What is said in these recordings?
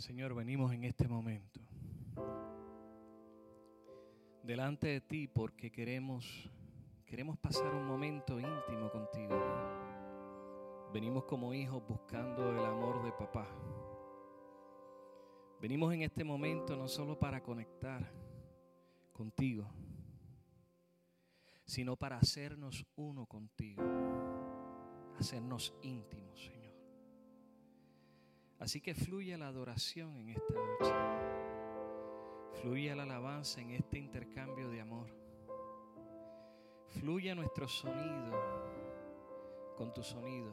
Señor, venimos en este momento delante de ti porque queremos queremos pasar un momento íntimo contigo. Venimos como hijos buscando el amor de papá. Venimos en este momento no solo para conectar contigo, sino para hacernos uno contigo, hacernos íntimos, Señor. Así que fluye la adoración en esta noche. Fluye la alabanza en este intercambio de amor. Fluye nuestro sonido con tu sonido.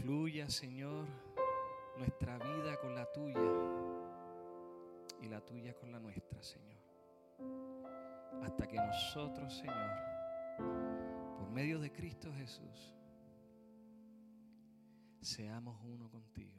Fluya, Señor, nuestra vida con la tuya y la tuya con la nuestra, Señor. Hasta que nosotros, Señor, por medio de Cristo Jesús, seamos uno contigo.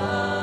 love.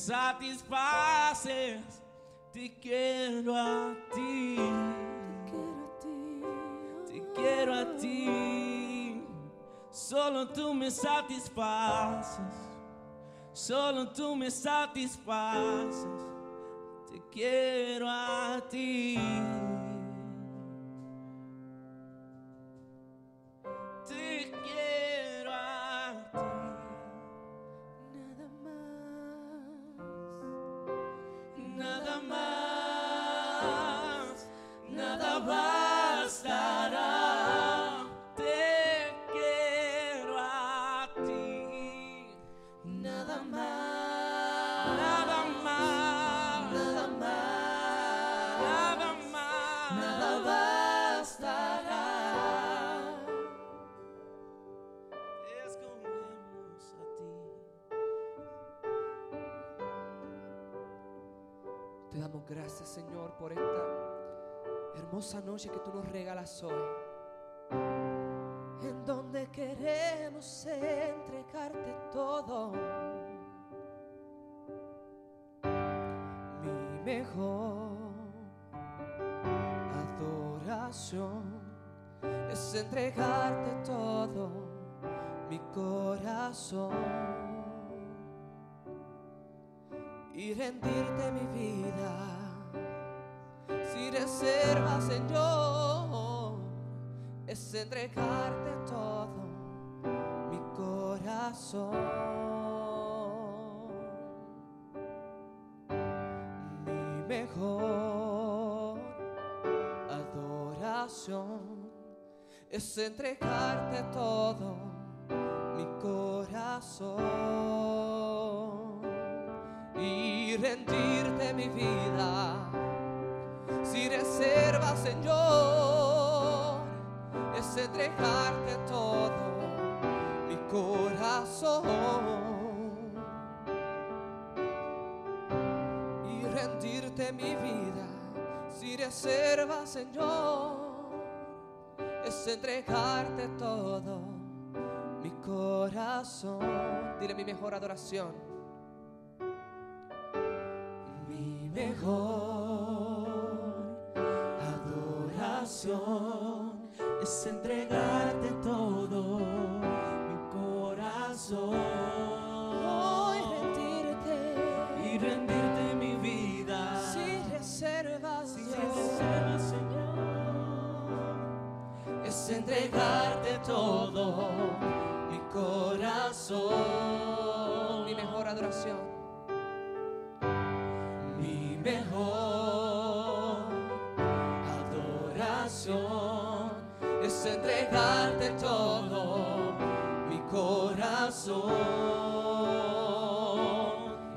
satisfaces, te quiero a ti. Te quiero a ti. Solo tú me satisfaces. Solo tú me satisfaces. Te quiero a ti. que tú nos regalas hoy. En donde queremos entregarte todo. Mi mejor adoración es entregarte todo mi corazón y rendirte mi vida reserva, Señor, es entregarte todo mi corazón. Mi mejor adoración es entregarte todo mi corazón y rendirte mi vida sin reserva, Señor, es entregarte todo mi corazón y rendirte mi vida sin reserva, Señor, es entregarte todo mi corazón. Dile mi mejor adoración. Mi mejor es entregarte todo mi corazón Hoy rendirte y rendirte mi vida sin reservas, sin Dios. reserva, Señor. Es entregarte todo mi corazón. Mi mejor adoración.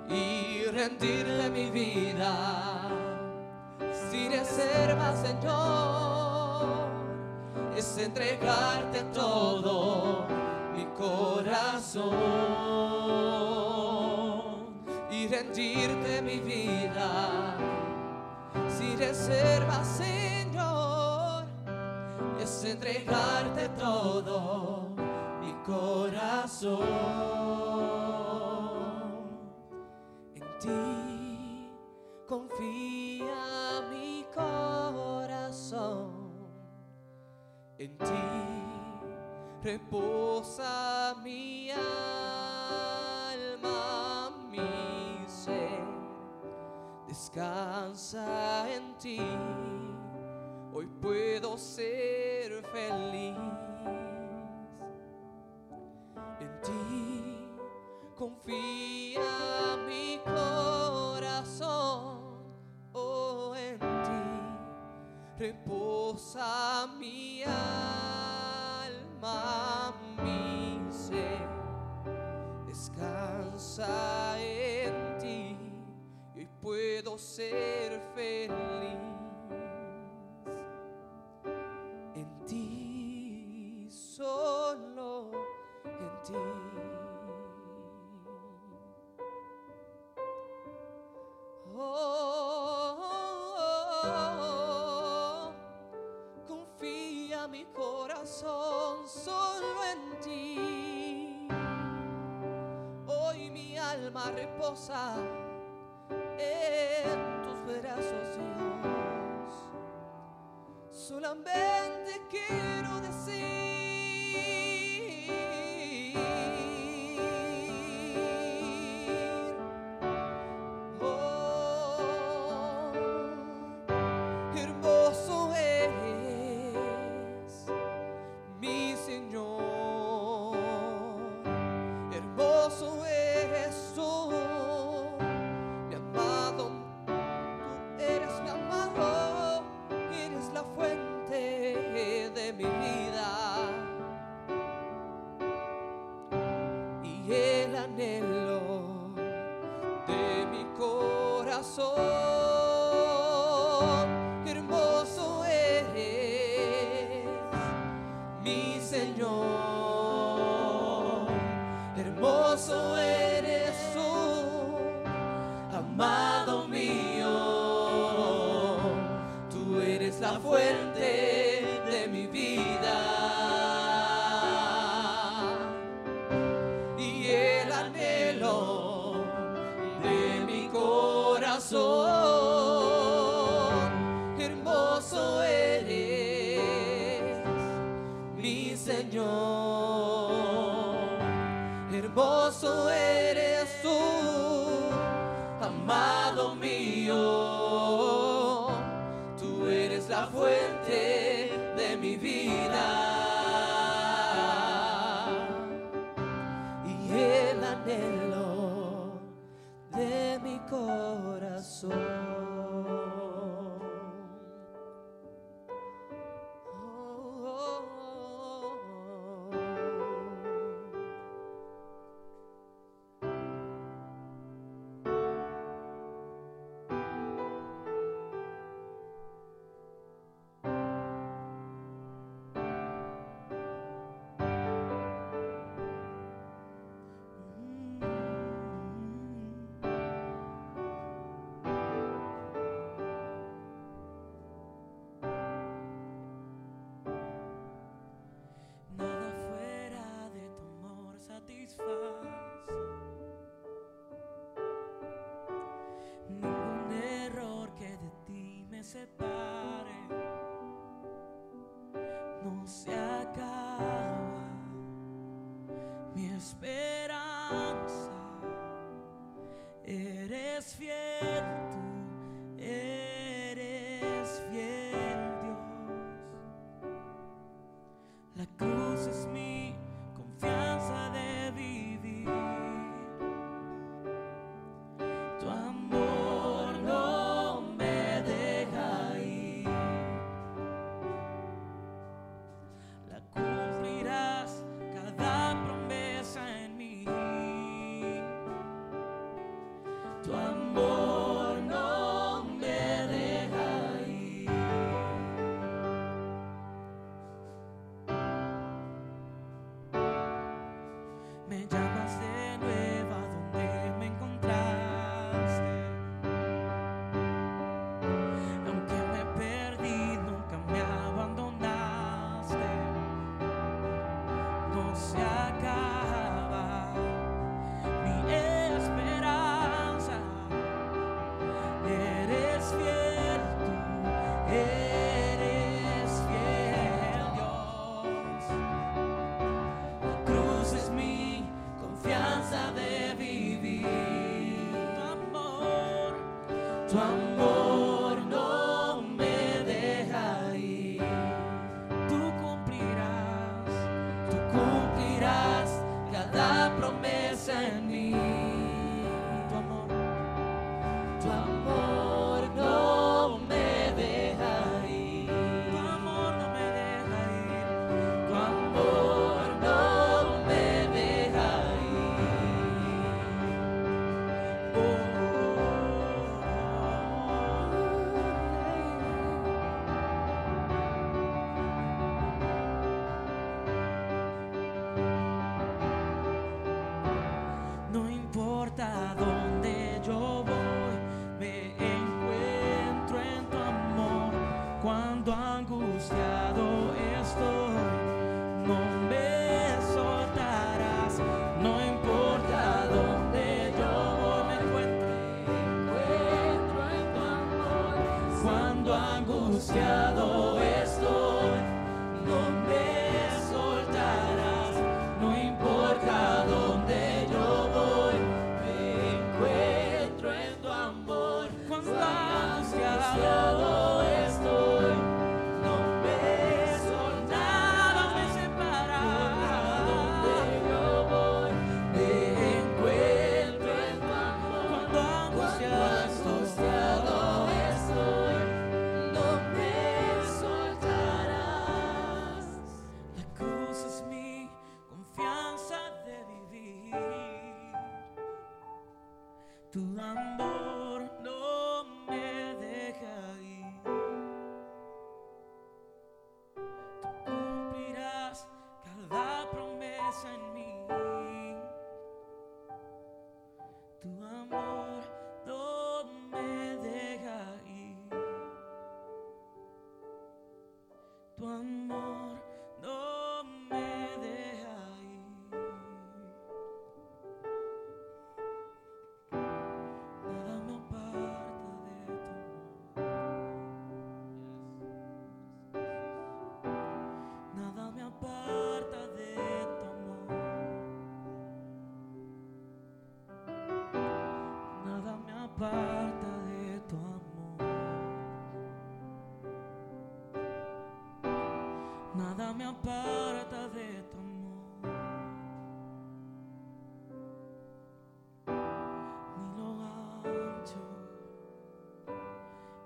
Y rendirte mi vida sin reserva, Señor. es entregarte todo mi corazón y rendirte mi vida sin reserva, Señor. es entregarte todo corazón. En ti confía mi corazón. En ti reposa mi alma, mi ser. Descansa en ti. Hoy puedo ser feliz. En ti. Confía mi corazón, oh en ti. Reposa mi alma, mi ser, descansa en ti y hoy puedo ser feliz. En ti, solo reposa en tus brazos, Dios. Solamente quiero decir. Oh, hermoso me aparta de tu amor. Ni lo ancho,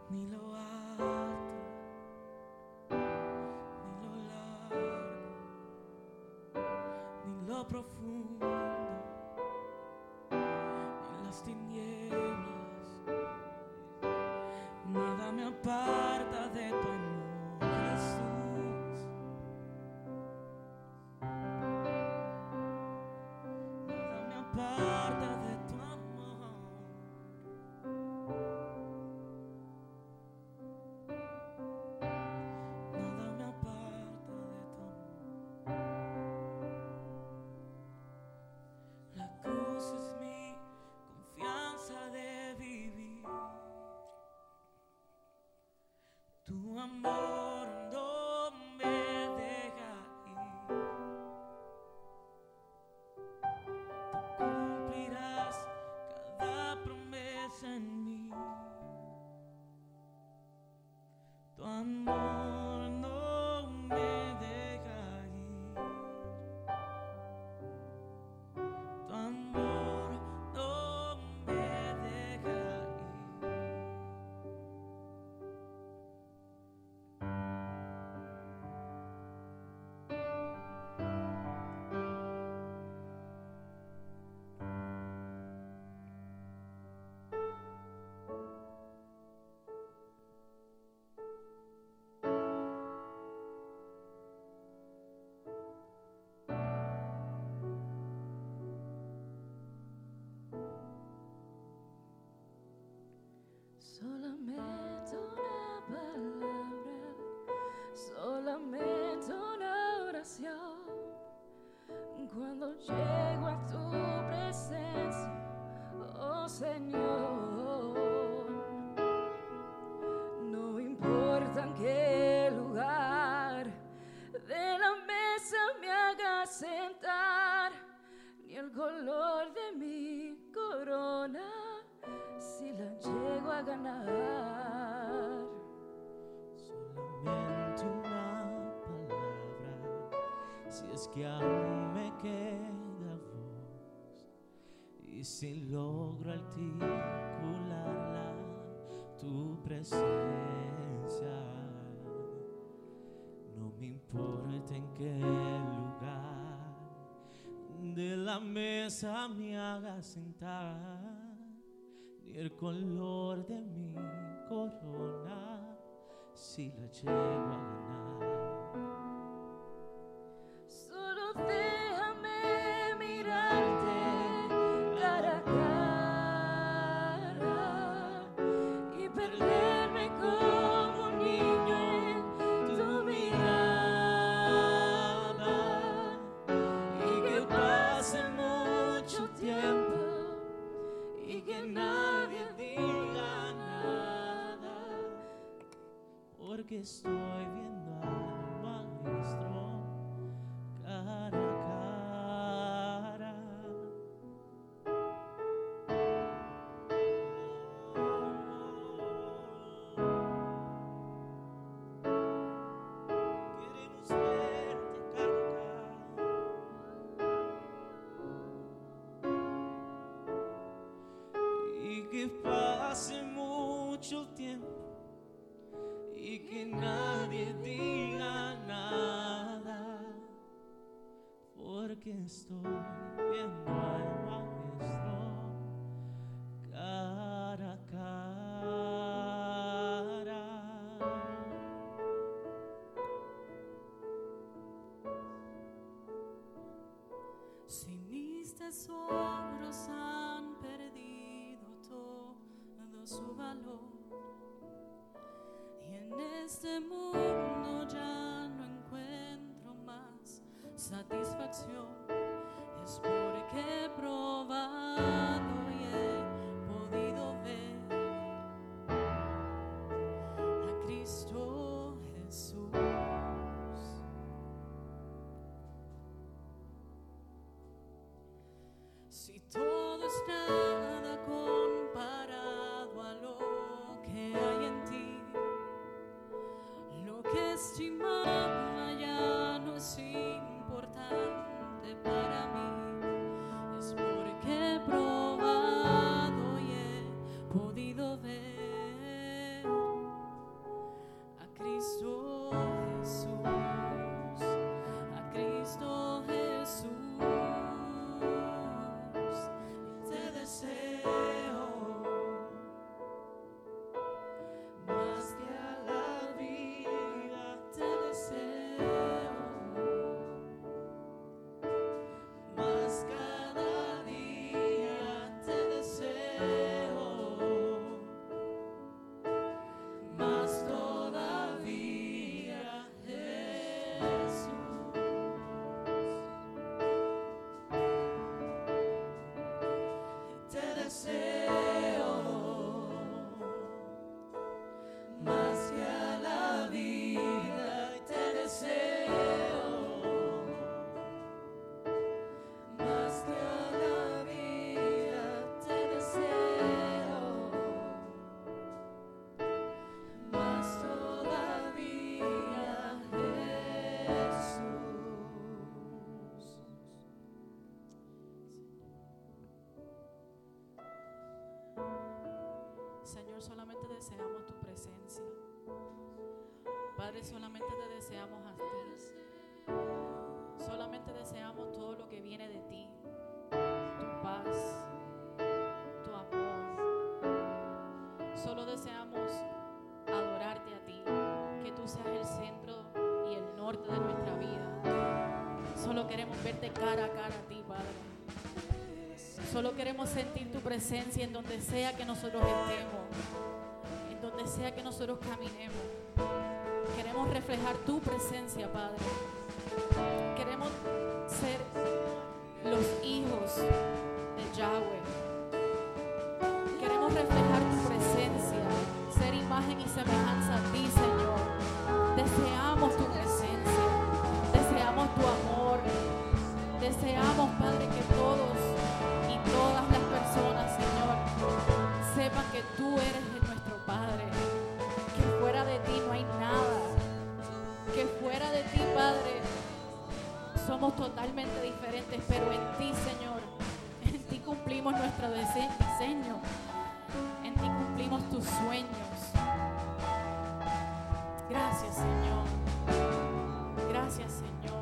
ni lo alto, ni lo largo, ni lo profundo. importa. Que aún me queda voz, y si logro articularla, tu presencia. No me importa en qué lugar de la mesa me haga sentar, ni el color que pase mucho tiempo y que nadie diga nada porque estoy viendo al maestro cara a cara. Si mis tesoros su valor. Y en este mundo ya no encuentro más satisfacción, solamente deseamos tu presencia. Padre, solamente te deseamos a ti. Solamente deseamos todo lo que viene de ti. Tu paz, tu amor. Solo deseamos adorarte a ti. Que tú seas el centro y el norte de nuestra vida. Solo queremos verte cara a cara a ti, Padre. Solo queremos sentir tu presencia en donde sea que nosotros estemos, sea que nosotros caminemos. Queremos reflejar tu presencia, Padre. Señor.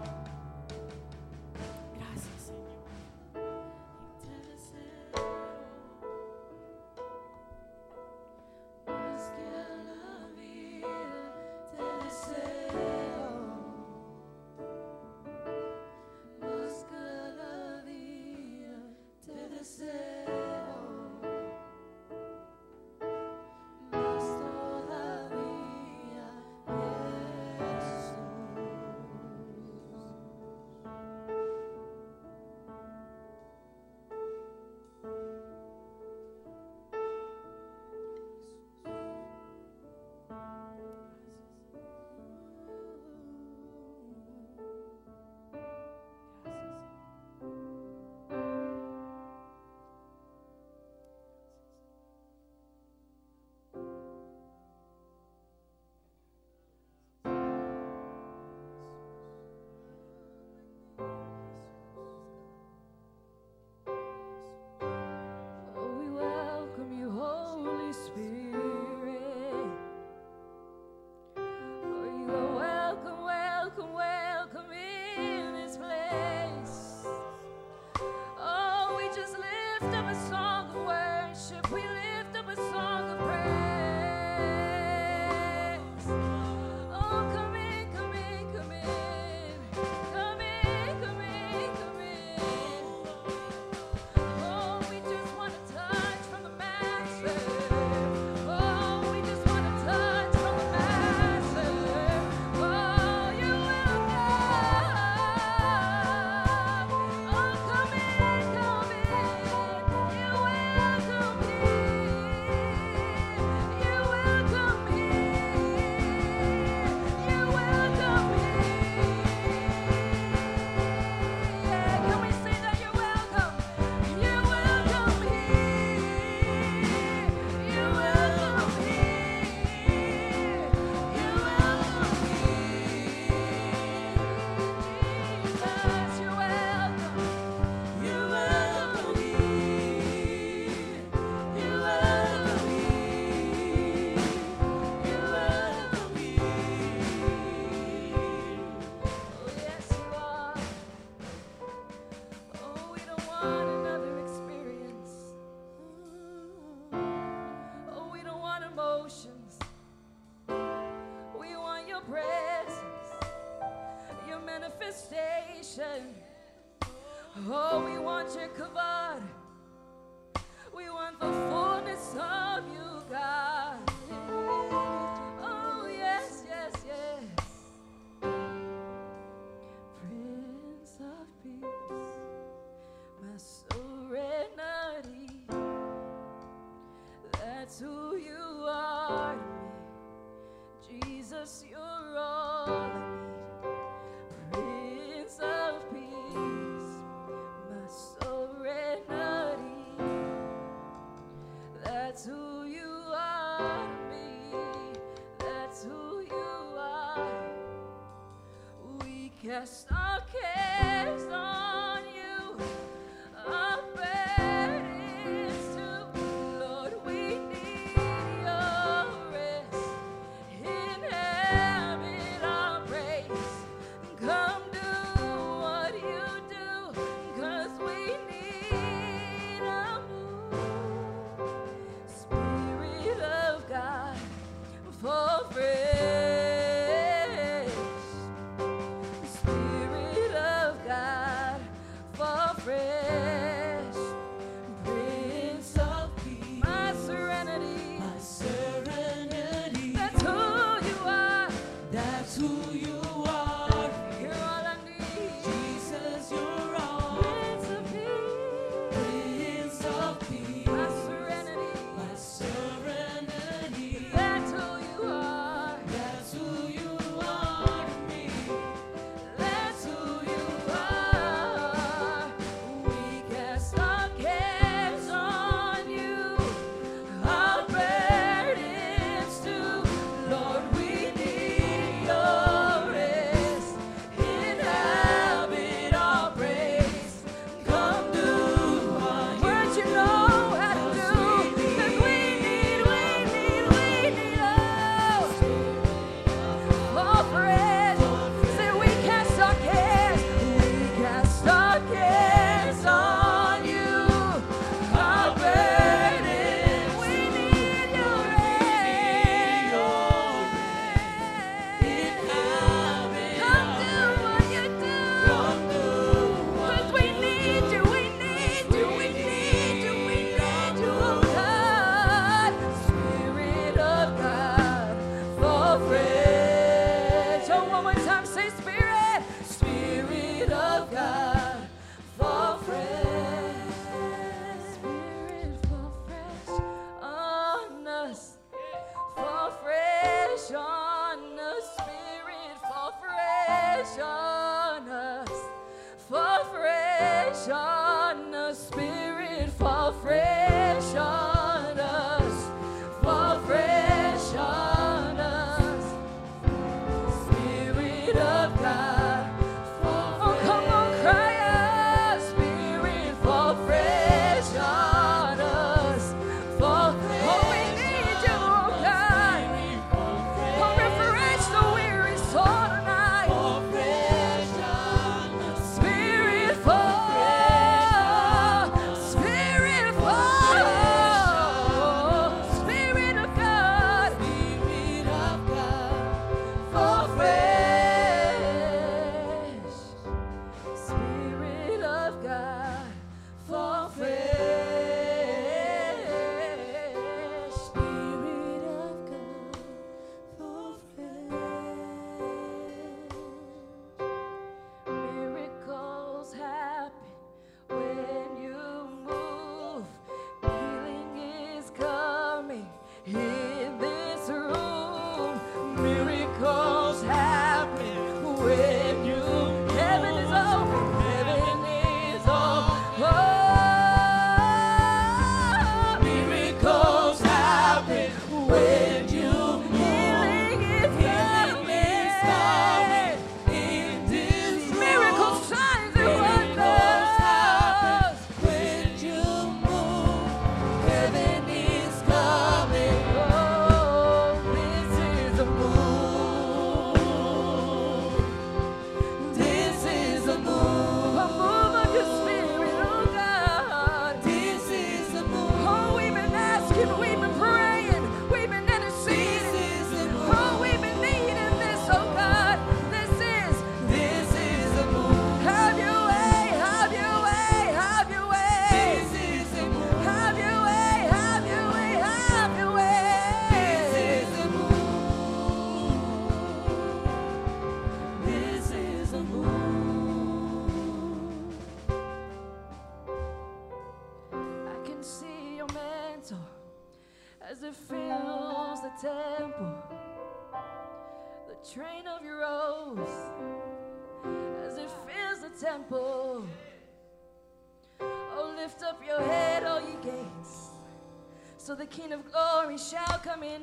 just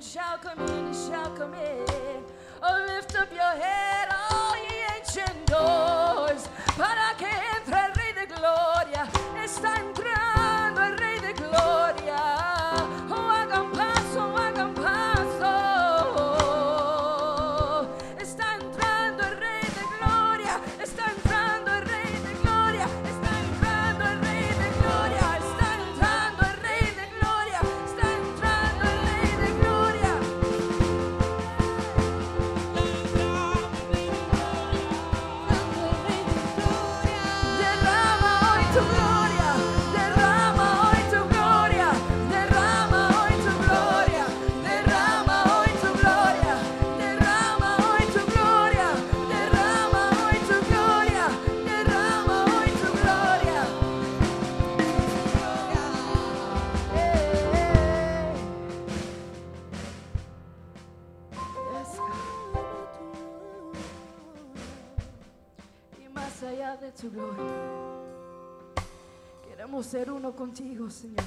shall come Señor.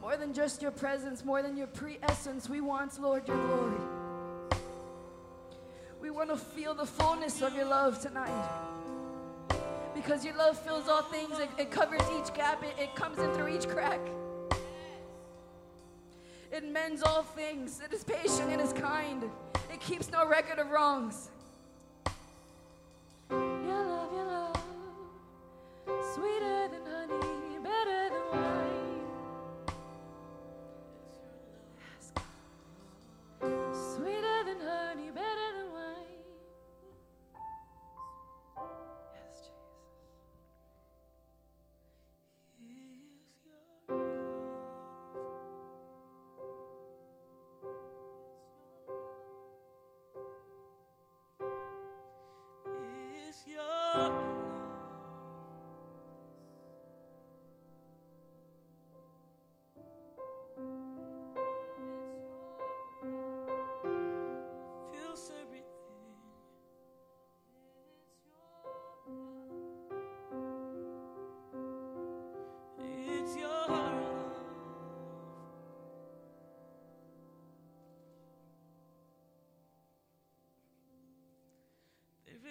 More than just your presence, more than your pre-essence, we want, Lord, your glory. We want to feel the fullness of your love tonight. Because your love fills all things, it, it covers each gap, it, it comes in through each crack. It mends all things, it is patient, it is kind, it keeps no record of wrongs.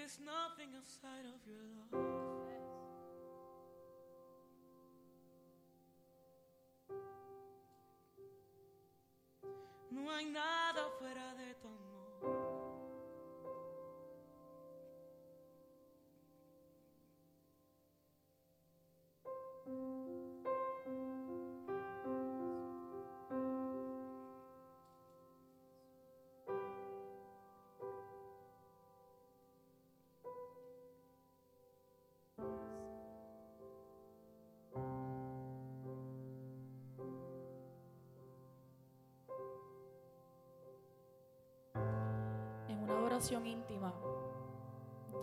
Is nothing outside of your love. No hay nada fuera de tu amor. Oración íntima,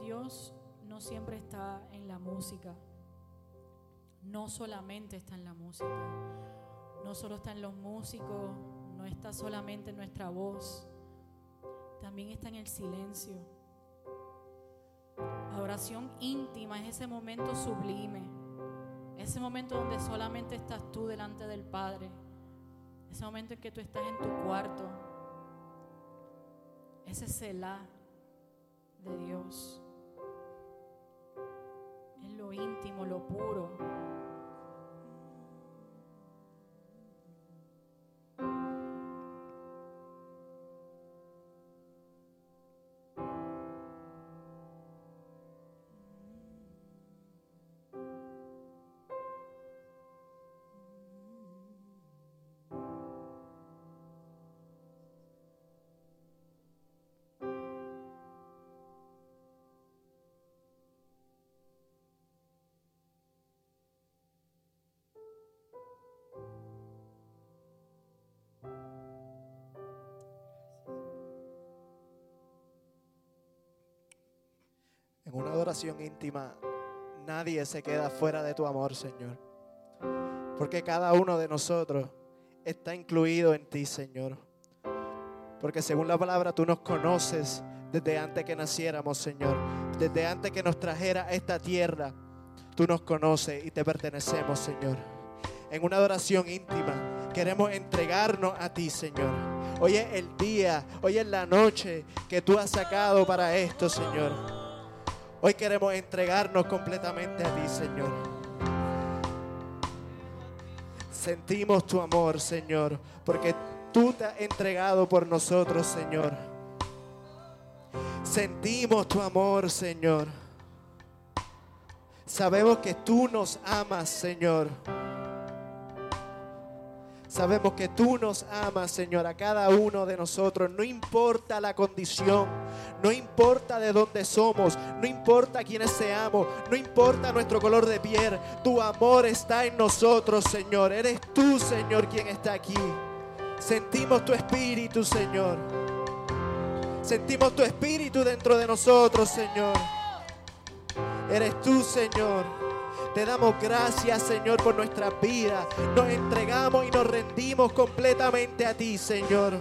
Dios no siempre está en la música. No solamente está en la música. No solo está en los músicos, no está solamente en nuestra voz. También está en el silencio. La oración íntima es ese momento sublime. Ese momento donde solamente estás tú delante del Padre. Ese momento en que tú estás en tu cuarto ese Selah de Dios. Es lo íntimo, lo puro. Adoración íntima, nadie se queda fuera de tu amor, Señor. Porque cada uno de nosotros está incluido en ti, Señor. Porque según la palabra tú nos conoces desde antes que naciéramos, Señor. Desde antes que nos trajera esta tierra, tú nos conoces y te pertenecemos, Señor. En una adoración íntima queremos entregarnos a ti, Señor. Hoy es el día, hoy es la noche que tú has sacado para esto, Señor. Hoy queremos entregarnos completamente a ti, Señor. Sentimos tu amor, Señor, porque tú te has entregado por nosotros, Señor. Sentimos tu amor, Señor. Sabemos que tú nos amas, Señor. Sabemos que tú nos amas, Señor, a cada uno de nosotros. No importa la condición, no importa de dónde somos, no importa quiénes seamos, no importa nuestro color de piel. Tu amor está en nosotros, Señor. Eres tú, Señor, quien está aquí. Sentimos tu espíritu, Señor. Sentimos tu espíritu dentro de nosotros, Señor. Eres tú, Señor. Te damos gracias, Señor, por nuestra vida. Nos entregamos y nos rendimos completamente a ti, Señor.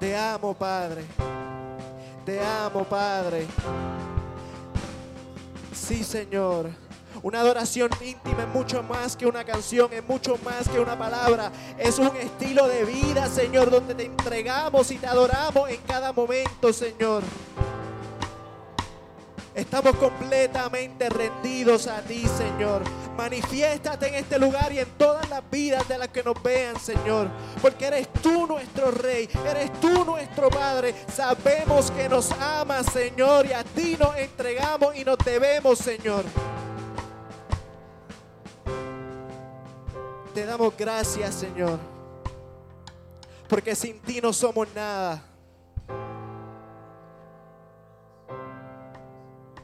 Te amo, Padre. Te amo, Padre. Sí, Señor. Una adoración íntima es mucho más que una canción, es mucho más que una palabra. Es un estilo de vida, Señor, donde te entregamos y te adoramos en cada momento, Señor. Estamos completamente rendidos a ti, Señor. Manifiéstate en este lugar y en todas las vidas de las que nos vean, Señor. Porque eres tú nuestro Rey, eres tú nuestro Padre. Sabemos que nos amas, Señor, y a ti nos entregamos y nos debemos, Señor. Te damos gracias, Señor. Porque sin ti no somos nada.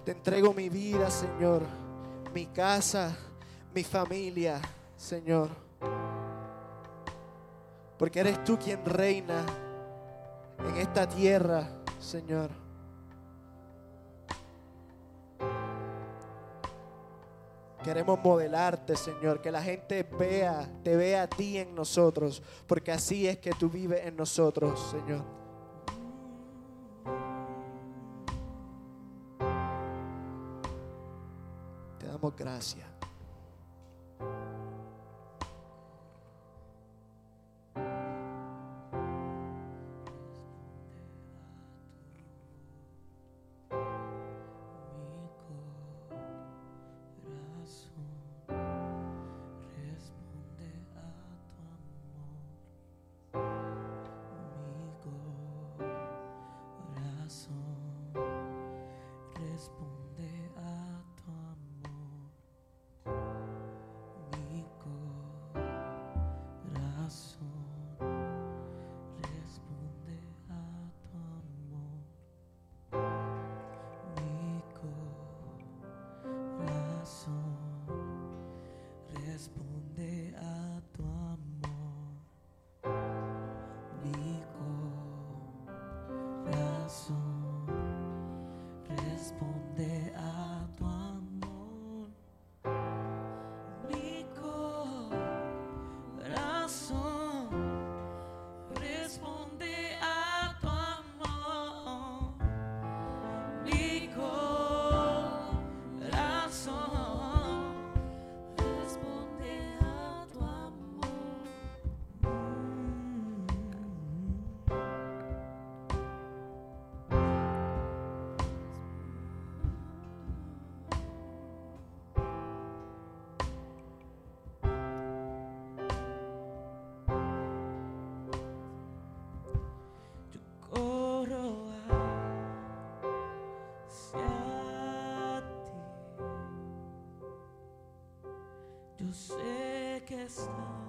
Te entrego mi vida, Señor, mi casa, mi familia, Señor. Porque eres tú quien reina en esta tierra, Señor. Queremos modelarte, Señor, que la gente vea, te vea a ti en nosotros, porque así es que tú vives en nosotros, Señor. Damos gracias. Yo sé que estás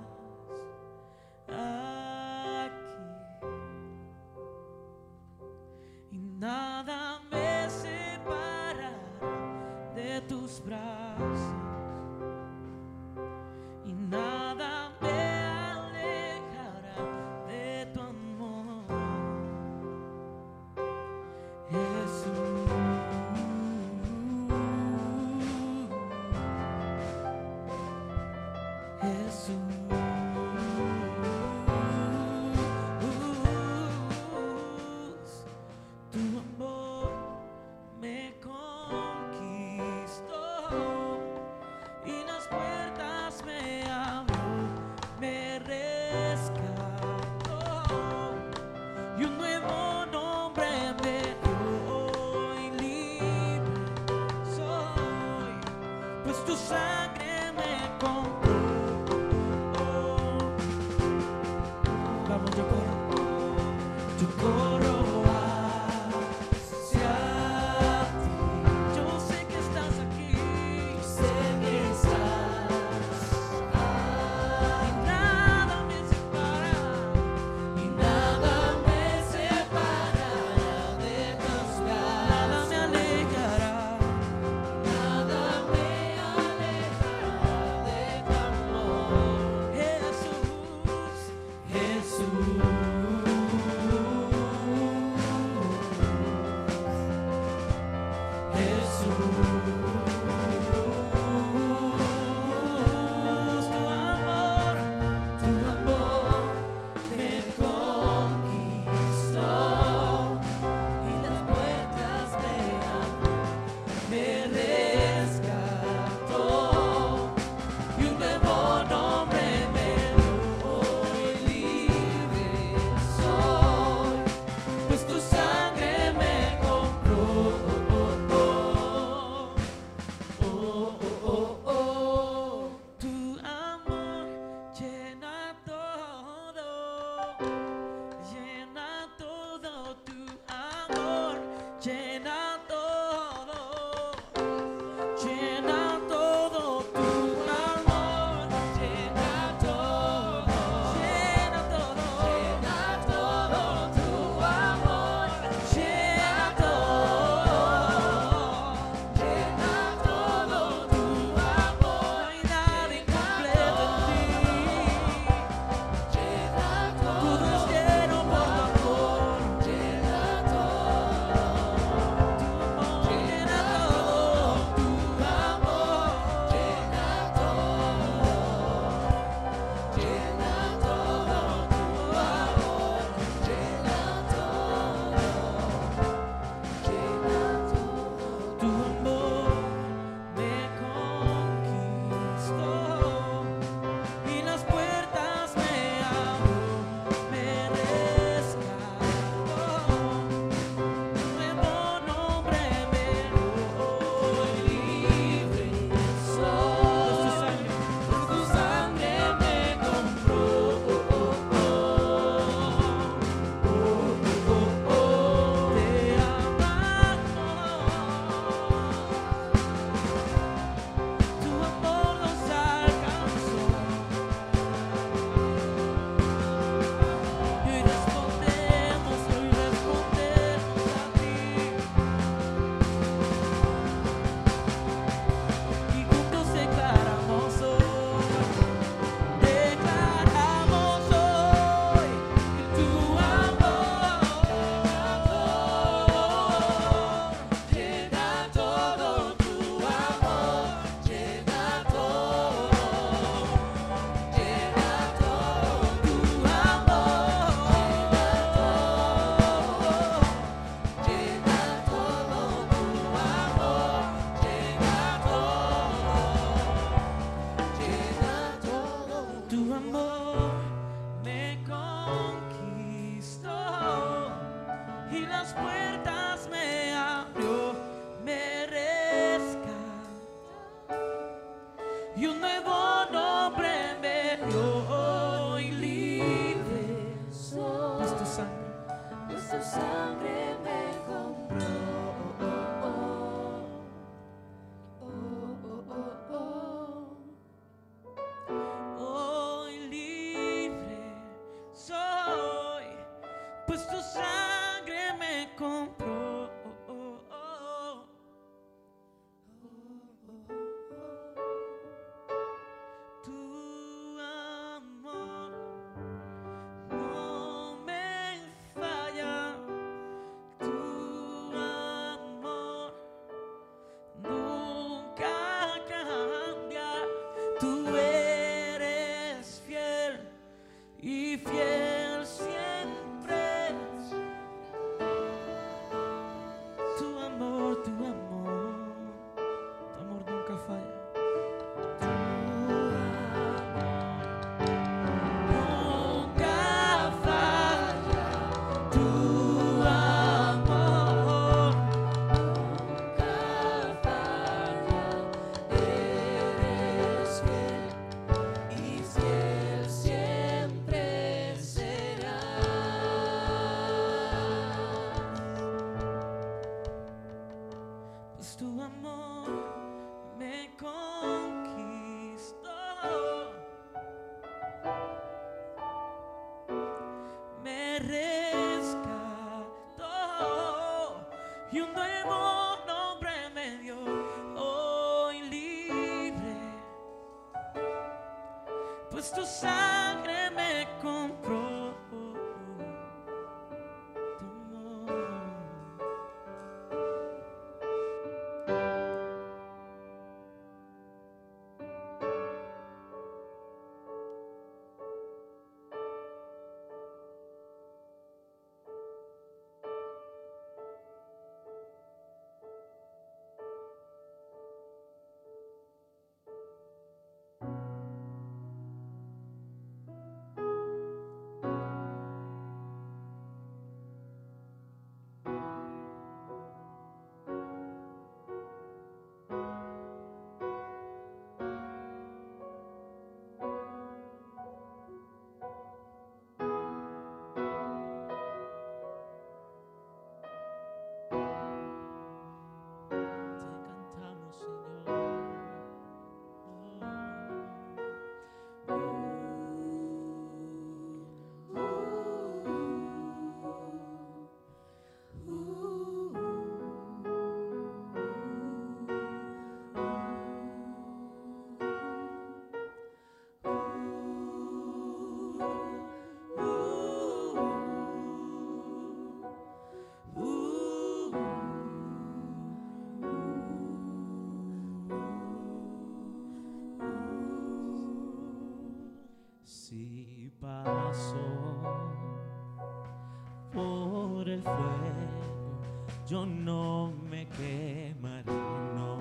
yo no me quemaré, no.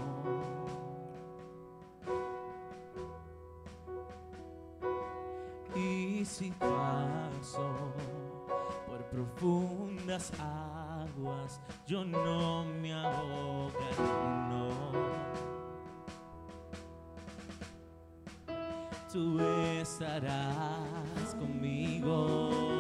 Y si paso por profundas aguas, yo no me ahogaré, no. Tú estarás conmigo.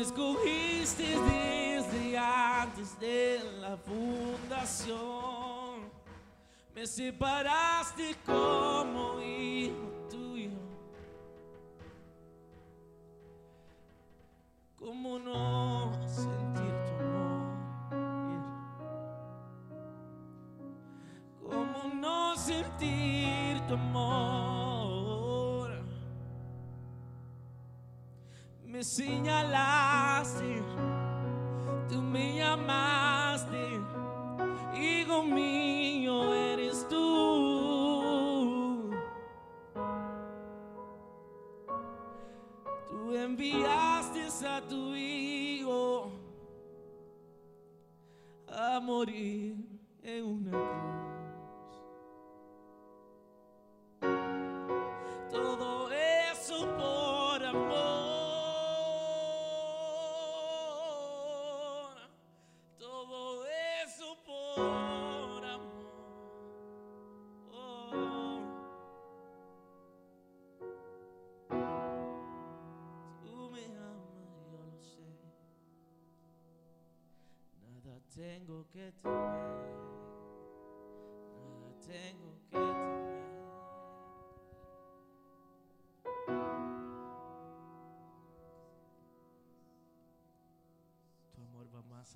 Me escogiste desde antes de la fundación. Me separaste como hijo tuyo. ¿Cómo no sentir tu amor? ¿Cómo no sentir tu amor? Me señalaste,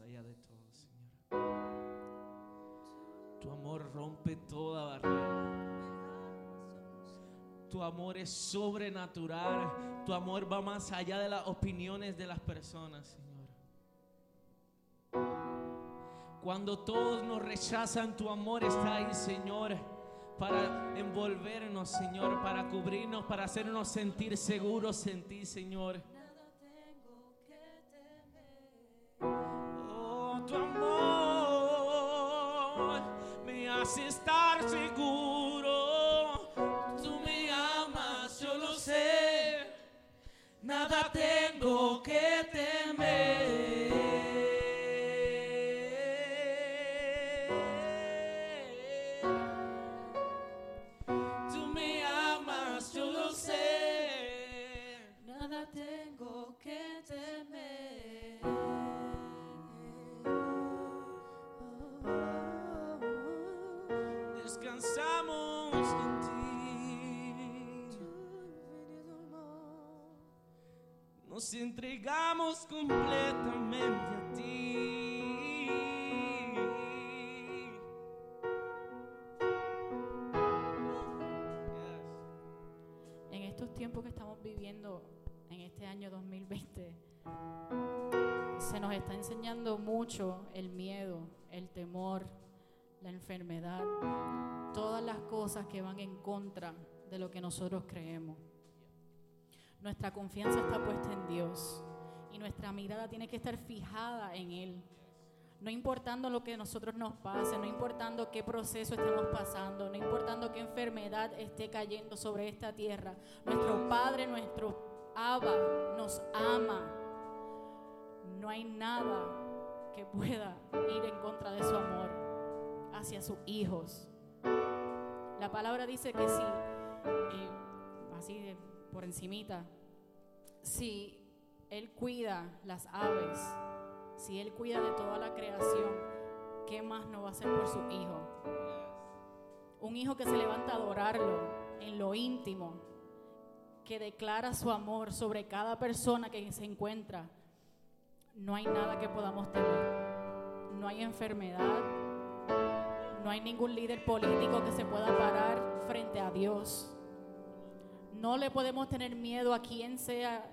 allá de todo, Señor. Tu amor rompe toda barrera. Tu amor es sobrenatural. Tu amor va más allá de las opiniones de las personas, Señor. Cuando todos nos rechazan, tu amor está ahí, Señor, para envolvernos, Señor, para cubrirnos, para hacernos sentir seguros en ti, Señor. Hace estar seguro. Tú me amas, yo lo sé. Nada tengo que temer. Tú me amas, yo lo sé. Nada tengo que temer. Entregamos completamente a ti. En estos tiempos que estamos viviendo, en este año 2020, se nos está enseñando mucho el miedo, el temor, la enfermedad, todas las cosas que van en contra de lo que nosotros creemos. Nuestra confianza está puesta en Dios y nuestra mirada tiene que estar fijada en Él. No importando lo que a nosotros nos pase, no importando qué proceso estemos pasando, no importando qué enfermedad esté cayendo sobre esta tierra, nuestro Padre, nuestro Abba nos ama. No hay nada que pueda ir en contra de su amor hacia sus hijos. La palabra dice que si, eh, así de por encimita, si Él cuida las aves, si Él cuida de toda la creación, ¿qué más no va a hacer por su hijo? Un hijo que se levanta a adorarlo en lo íntimo, que declara su amor sobre cada persona que se encuentra no hay nada que podamos temer. No hay enfermedad, no hay ningún líder político que se pueda parar frente a Dios. No le podemos tener miedo a quien sea.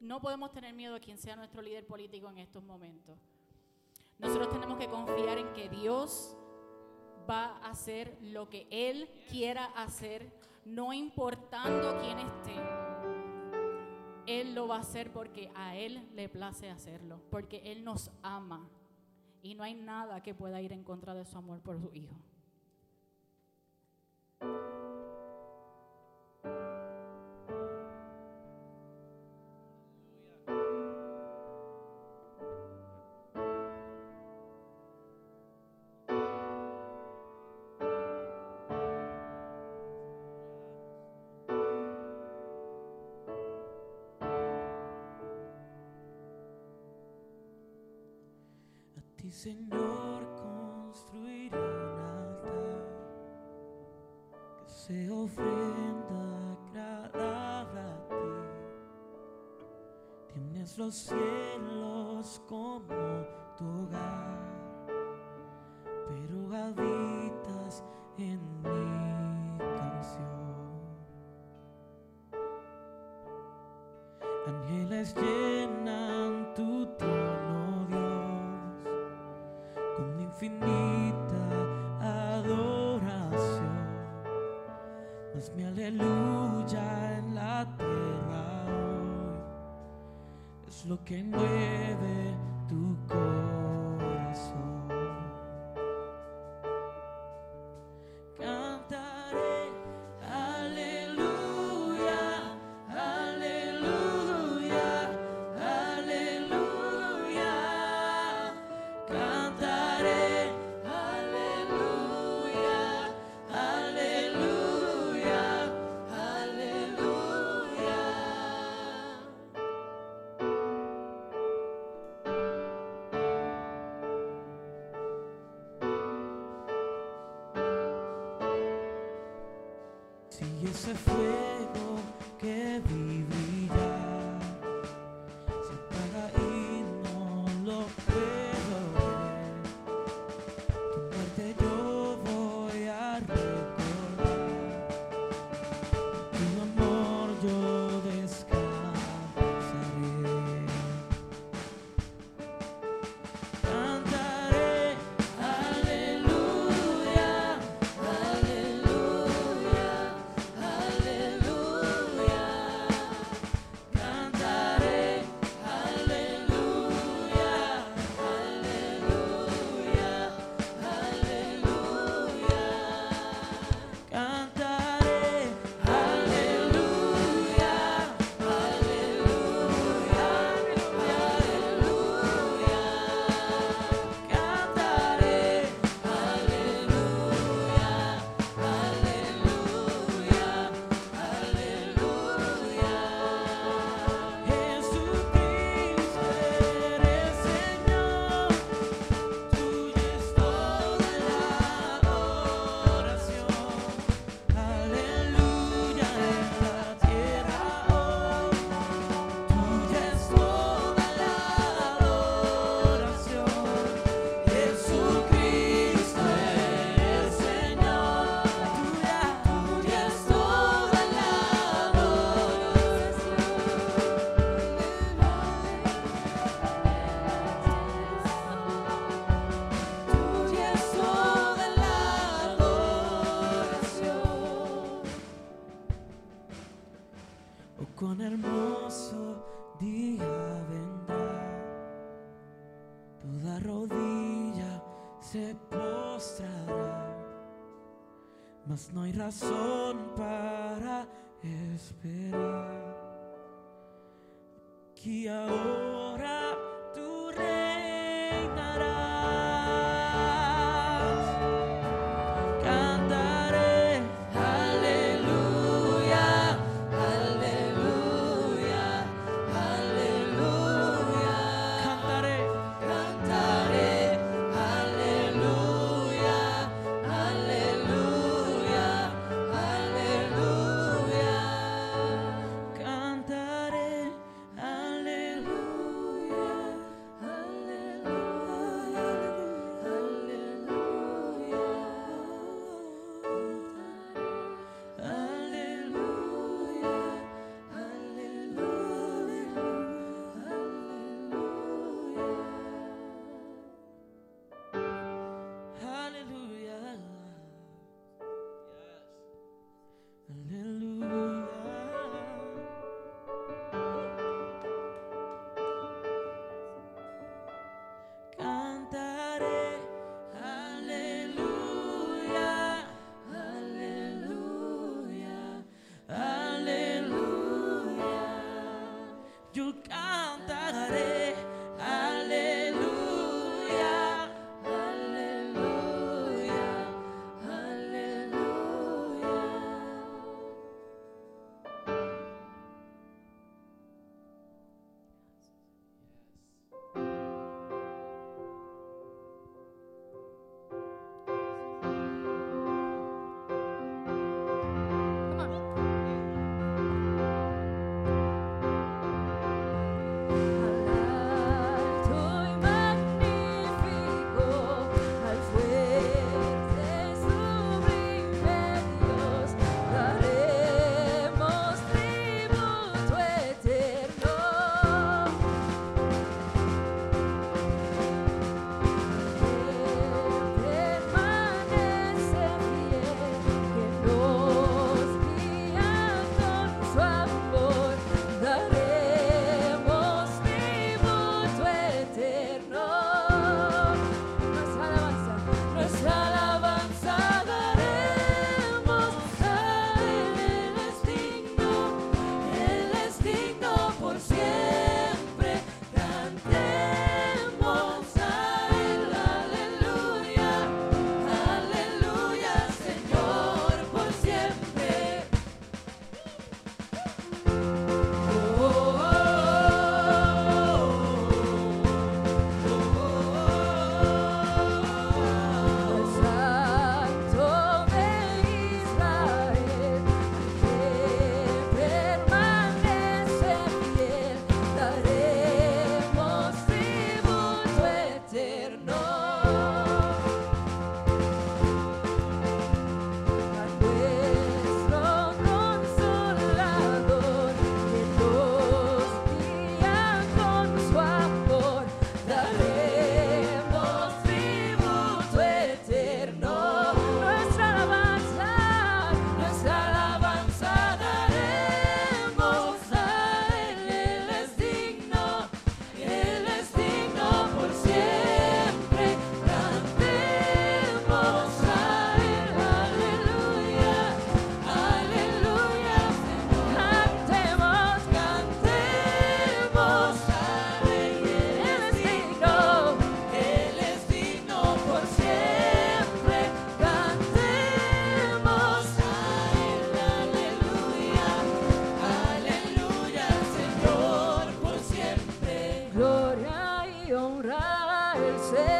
No podemos tener miedo a quien sea nuestro líder político en estos momentos. Nosotros tenemos que confiar en que Dios va a hacer lo que Él quiera hacer, no importando quién esté. Él lo va a hacer porque a Él le place hacerlo, porque Él nos ama y no hay nada que pueda ir en contra de su amor por su Hijo. Señor, construiré un altar que sea ofrenda agradable a ti. Tienes los cielos como tu hogar, Si ese say.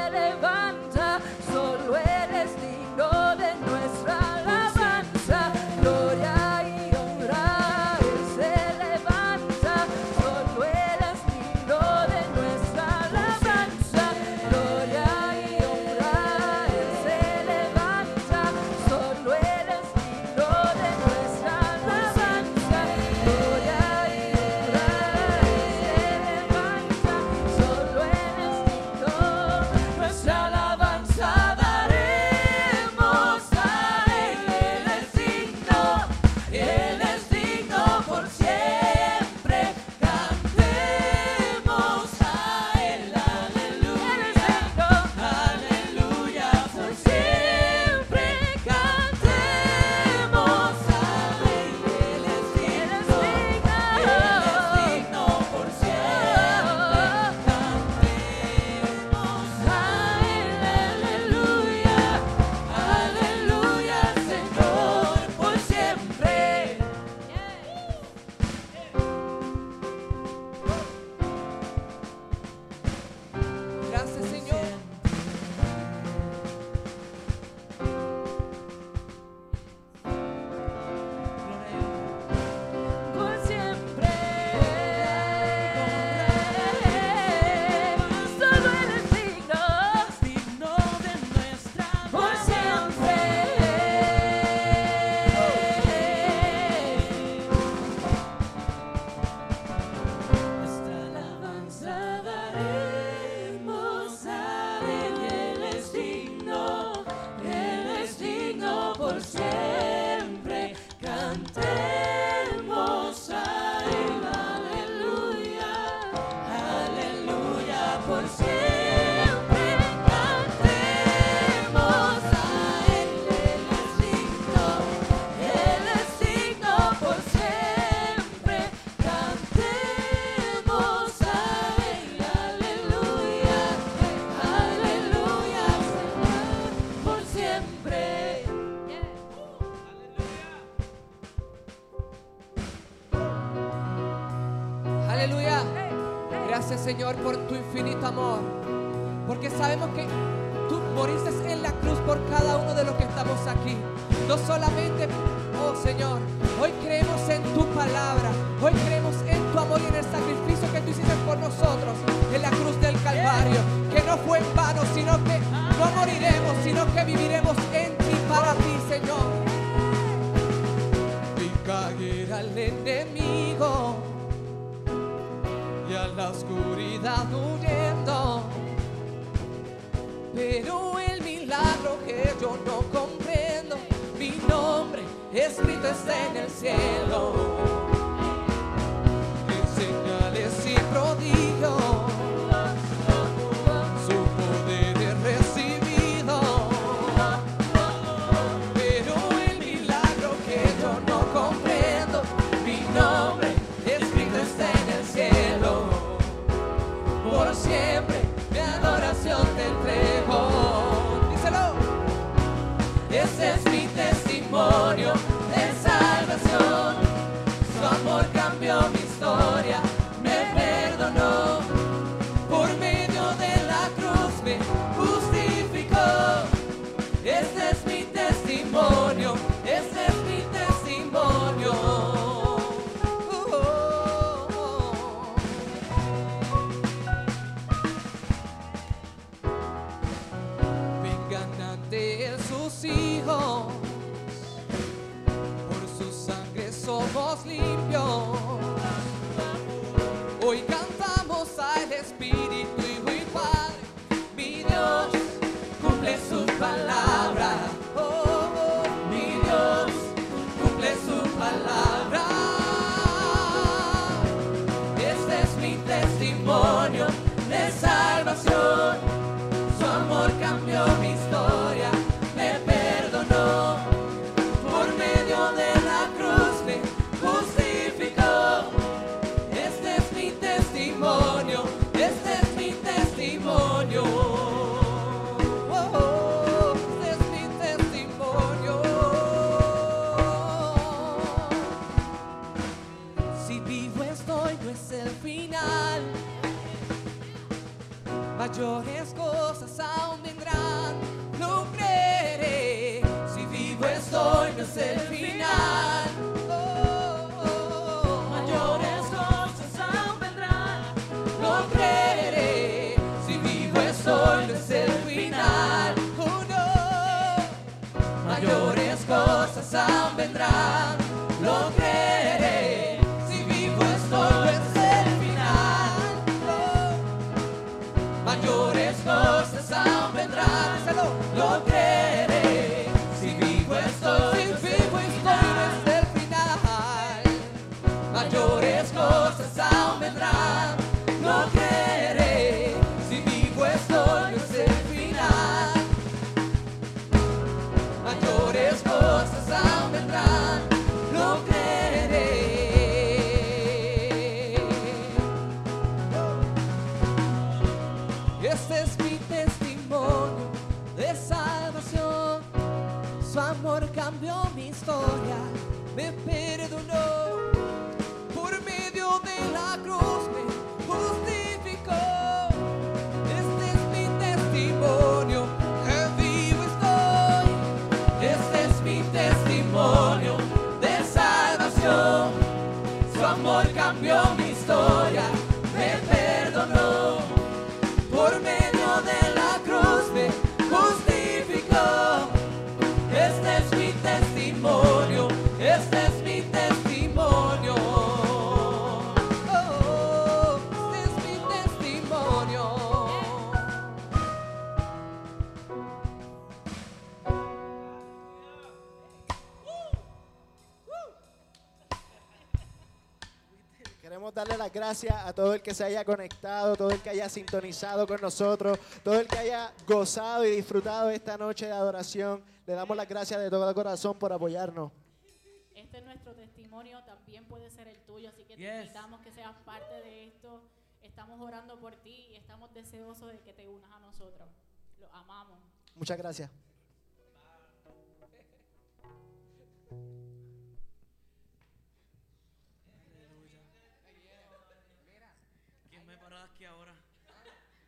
Tu infinito amor. Porque sabemos que tú moriste en la cruz por cada uno de los que estamos aquí. No solamente, oh Señor, hoy creemos en tu palabra. Hoy creemos en tu amor y en el sacrificio que tú hiciste por nosotros en la cruz del Calvario. Que no fue en vano, sino que no moriremos, sino que viviremos en ti para ti, Señor. Y caer al enemigo la oscuridad huyendo. Pero el milagro que yo no comprendo, mi nombre escrito está en el cielo. Mayores cosas aún vendrán, lo creeré. Si vivo estoy, no es el final. Oh. Mayores cosas aún vendrán. lo creeré. Si vivo estoy, no es el final. Oh, no. Mayores cosas aún vendrán, me perdonó. Por medio de la cruz me justificó. Este es mi testimonio, que vivo estoy. Este es mi testimonio de salvación. Su amor cambió mi historia, darle las gracias a todo el que se haya conectado, todo el que haya sintonizado con nosotros, todo el que haya gozado y disfrutado esta noche de adoración. Le damos las gracias de todo corazón por apoyarnos. Este es nuestro testimonio, también puede ser el tuyo, así que te invitamos que seas parte de esto. Estamos orando por ti y estamos deseosos de que te unas a nosotros. Lo amamos. Muchas gracias.